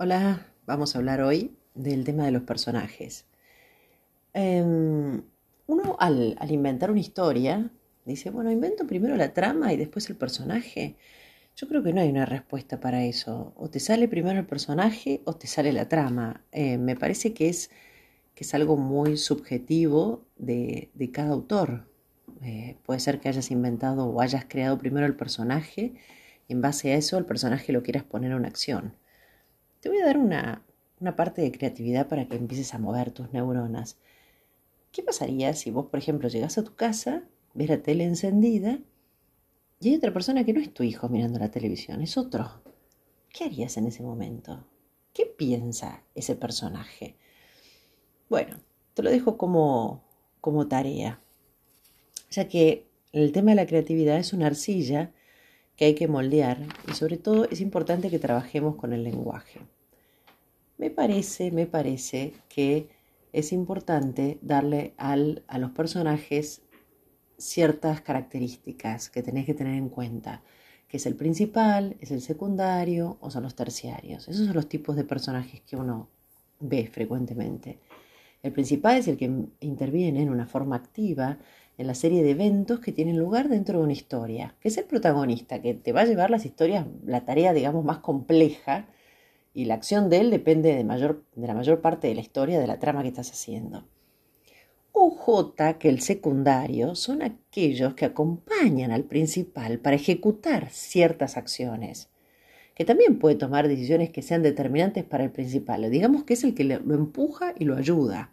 Hola, vamos a hablar hoy del tema de los personajes. Em, uno al, al, inventar una historia dice, bueno, invento primero la trama y después el personaje. Yo creo que no hay una respuesta para eso. O te sale primero el personaje o te sale la trama. Eh, me parece que es, que es algo muy subjetivo de, cada autor. Eh, puede ser que hayas inventado o hayas creado primero el personaje y en base a eso el personaje lo quieras poner en acción. Te voy a dar una, parte de creatividad para que empieces a mover tus neuronas. ¿Qué pasaría si vos, por ejemplo, llegas a tu casa, ves la tele encendida y hay otra persona que no es tu hijo mirando la televisión, es otro? ¿Qué harías en ese momento? ¿Qué piensa ese personaje? Bueno, te lo dejo como, como tarea, ya que el tema de la creatividad es una arcilla que hay que moldear y sobre todo es importante que trabajemos con el lenguaje. Me parece, me parece que es importante darle al, a los personajes ciertas características que tenés que tener en cuenta, que es el principal, es el secundario o son los terciarios. Esos son los tipos de personajes que uno ve frecuentemente. El principal es el que interviene en una forma activa en la serie de eventos que tienen lugar dentro de una historia, que es el protagonista, que te va a llevar las historias, la tarea, digamos, más compleja, y la acción de él depende de, mayor, de la mayor parte de la historia, de la trama que estás haciendo. UJ, que el secundario, son aquellos que acompañan al principal para ejecutar ciertas acciones, que también puede tomar decisiones que sean determinantes para el principal, digamos que es el que lo empuja y lo ayuda.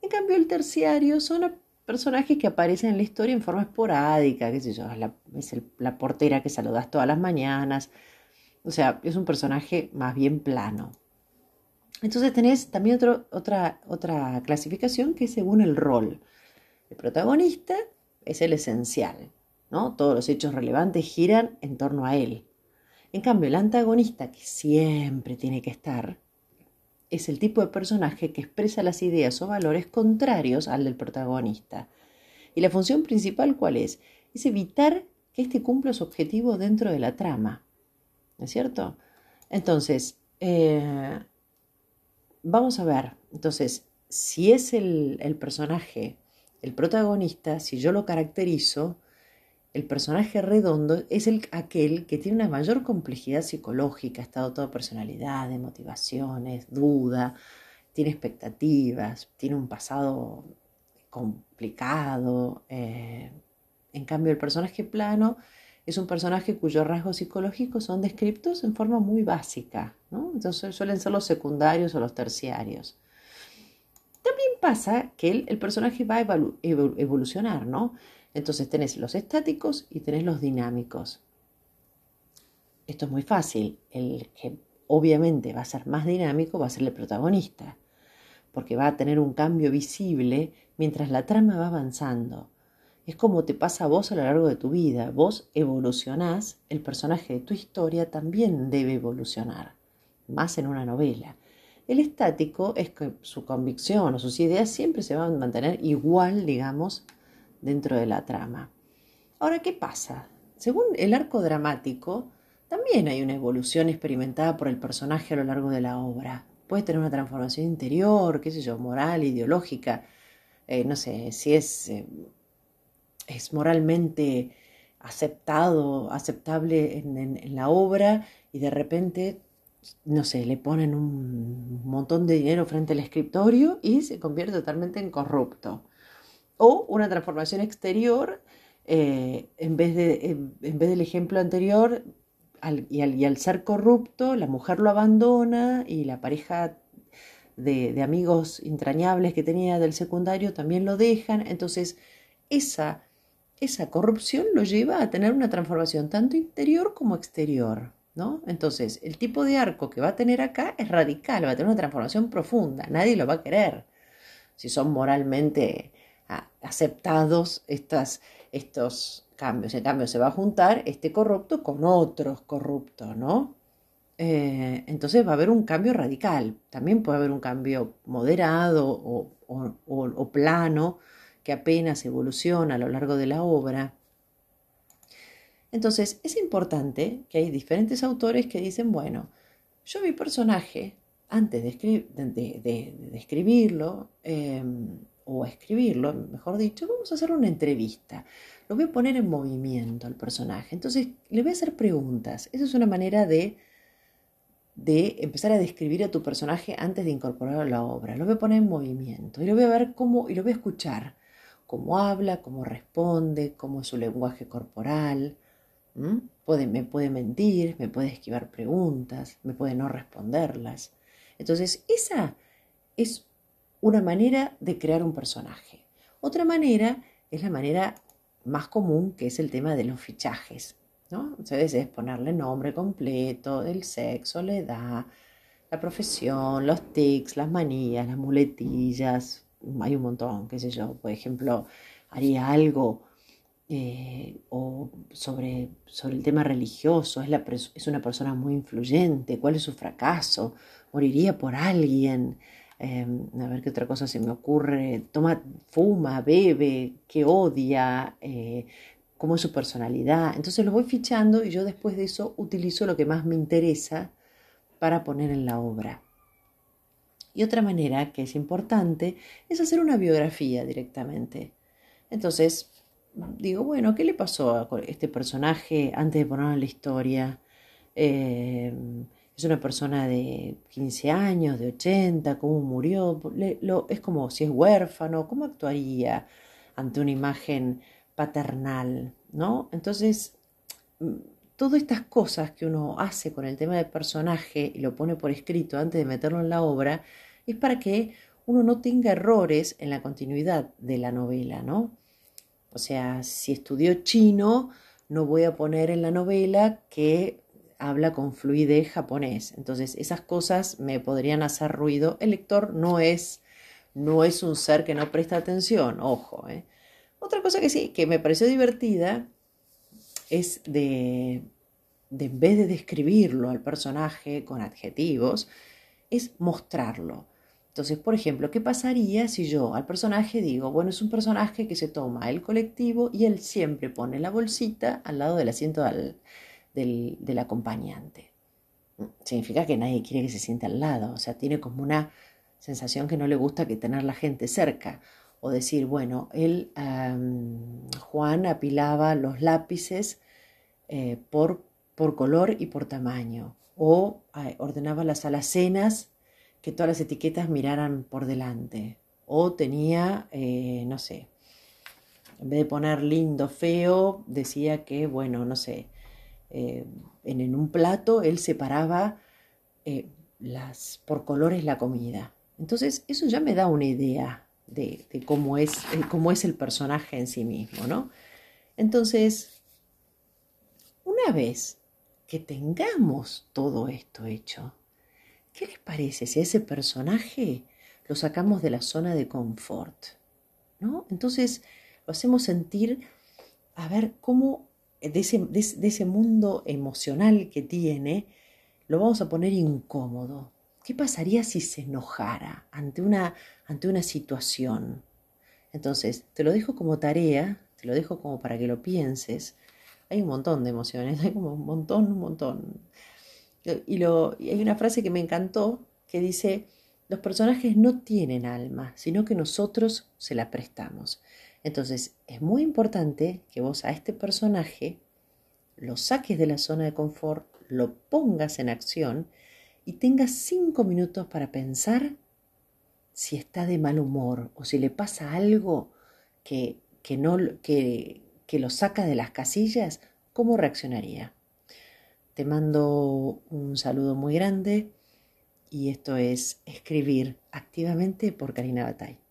En cambio, el terciario son personajes que aparecen en la historia en forma esporádica, qué sé yo, es la portera que saludas todas las mañanas, o sea, es un personaje más bien plano. Entonces tenés también otra, otra clasificación que es según el rol. El protagonista es el esencial, ¿no? Todos los hechos relevantes giran en torno a él. En cambio, el antagonista, que siempre tiene que estar, es el tipo de personaje que expresa las ideas o valores contrarios al del protagonista. ¿Y la función principal cuál es? Es evitar que éste cumpla su objetivo dentro de la trama. ¿No es cierto? Entonces, eh, vamos a ver. Entonces, si es el, el personaje, el protagonista, si yo lo caracterizo, el personaje redondo es el, aquel que tiene una mayor complejidad psicológica, está dotado de personalidad, motivaciones, duda, tiene expectativas, tiene un pasado complicado. Eh, en cambio, el personaje plano es un personaje cuyos rasgos psicológicos son descritos en forma muy básica, ¿no? Entonces suelen ser los secundarios o los terciarios. También pasa que el, el personaje va a evolucionar, ¿no? Entonces tenés los estáticos y tenés los dinámicos. Esto es muy fácil. El que obviamente va a ser más dinámico va a ser el protagonista, porque va a tener un cambio visible mientras la trama va avanzando. Es como te pasa a vos a lo largo de tu vida. Vos evolucionás, el personaje de tu historia también debe evolucionar, más en una novela. El estático es que su convicción o sus ideas siempre se van a mantener igual, digamos, dentro de la trama. Ahora, ¿qué pasa? Según el arco dramático, también hay una evolución experimentada por el personaje a lo largo de la obra. Puede tener una transformación interior, qué sé yo, moral, ideológica. Eh, no sé, si es, eh, es moralmente aceptado, aceptable en, la obra y de repente, no sé, le ponen un montón de dinero frente al escritorio y se convierte totalmente en corrupto o una transformación exterior, eh, en, vez de, en, vez del ejemplo anterior, y, al, ser corrupto, la mujer lo abandona y la pareja de, amigos entrañables que tenía del secundario también lo dejan. Entonces, esa, esa corrupción lo lleva a tener una transformación tanto interior como exterior. ¿No? Entonces, el tipo de arco que va a tener acá es radical, va a tener una transformación profunda, nadie lo va a querer. Si son moralmente aceptados estas, estos cambios. En cambio, se va a juntar este corrupto con otros corruptos, ¿no? Eh, entonces va a haber un cambio radical. También puede haber un cambio moderado o, plano que apenas evoluciona a lo largo de la obra. Entonces, es importante que hay diferentes autores que dicen, bueno, yo mi personaje, antes de, escribirlo, em, o escribirlo, mejor dicho, vamos a hacer una entrevista. Lo voy a poner en movimiento al personaje. Entonces, le voy a hacer preguntas. Esa es una manera de, de empezar a describir a tu personaje antes de incorporarlo a la obra. Lo voy a poner en movimiento y lo voy a ver cómo, y lo voy a escuchar. Cómo habla, cómo responde, cómo es su lenguaje corporal, Puede, me puede mentir, me puede esquivar preguntas, me puede no responderlas. Entonces, esa es una manera de crear un personaje. Otra manera es la manera más común, que es el tema de los fichajes. ¿no? Entonces es ponerle nombre completo, el sexo, la edad, la profesión, los tics, las manías, las muletillas. Hay un montón, qué sé yo. Por ejemplo, haría algo eh, o sobre, sobre el tema religioso, es, es una persona muy influyente, cuál es su fracaso, moriría por alguien, em, a ver qué otra cosa se me ocurre, toma, fuma, bebe, que odia, eh, cómo es su personalidad. Entonces lo voy fichando y yo después de eso utilizo lo que más me interesa para poner en la obra. Y otra manera que es importante es hacer una biografía directamente. Entonces, digo, bueno, ¿qué le pasó a este personaje antes de ponerlo en la historia? Eh, es una persona de 15 años, de 80, cómo murió, es como si es huérfano, cómo actuaría ante una imagen paternal, ¿no? Entonces, mm, todas estas cosas que uno hace con el tema del personaje y lo pone por escrito antes de meterlo en la obra, es para que uno no tenga errores en la continuidad de la novela, ¿no? O sea, si estudió chino, no voy a poner en la novela que habla con fluidez japonés. Entonces, esas cosas me podrían hacer ruido. El lector no es, no es un ser que no presta atención, ojo. ¿eh? Otra cosa que sí, que me pareció divertida, es de, de en vez de describirlo al personaje con adjetivos, es mostrarlo. Entonces, por ejemplo, ¿qué pasaría si yo al personaje digo, bueno, es un personaje que se toma el colectivo y él siempre pone la bolsita al lado del asiento del, acompañante? Significa que nadie quiere que se siente al lado, o sea, tiene como una sensación que no le gusta que tener la gente cerca. O decir, bueno, él, Juan, apilaba los lápices eh, por, por color y por tamaño. O ordenaba las alacenas que todas las etiquetas miraran por delante. O tenía, eh, no sé, en vez de poner lindo, feo, decía que, bueno, no sé, eh, en, un plato él separaba eh, las, por colores la comida. Entonces, eso ya me da una idea de, cómo, es, cómo es el personaje en sí mismo, ¿no? Entonces, una vez que tengamos todo esto hecho, ¿Qué les parece si ese personaje lo sacamos de la zona de confort? ¿No? Entonces lo hacemos sentir, a ver, cómo de ese, de, ese mundo emocional que tiene, lo vamos a poner incómodo. ¿Qué pasaría si se enojara ante una, ante una situación? Entonces, te lo dejo como tarea, te lo dejo como para que lo pienses. Hay un montón de emociones, hay como un montón, un montón. Y, lo, hay una frase que me encantó que dice, los personajes no tienen alma, sino que nosotros se la prestamos. Entonces, es muy importante que vos a este personaje lo saques de la zona de confort, lo pongas en acción y tengas cinco minutos para pensar si está de mal humor o si le pasa algo que, que, no, que, que lo saca de las casillas, ¿cómo reaccionaría? Te mando un saludo muy grande y esto es Escribir activamente por Karina Batay.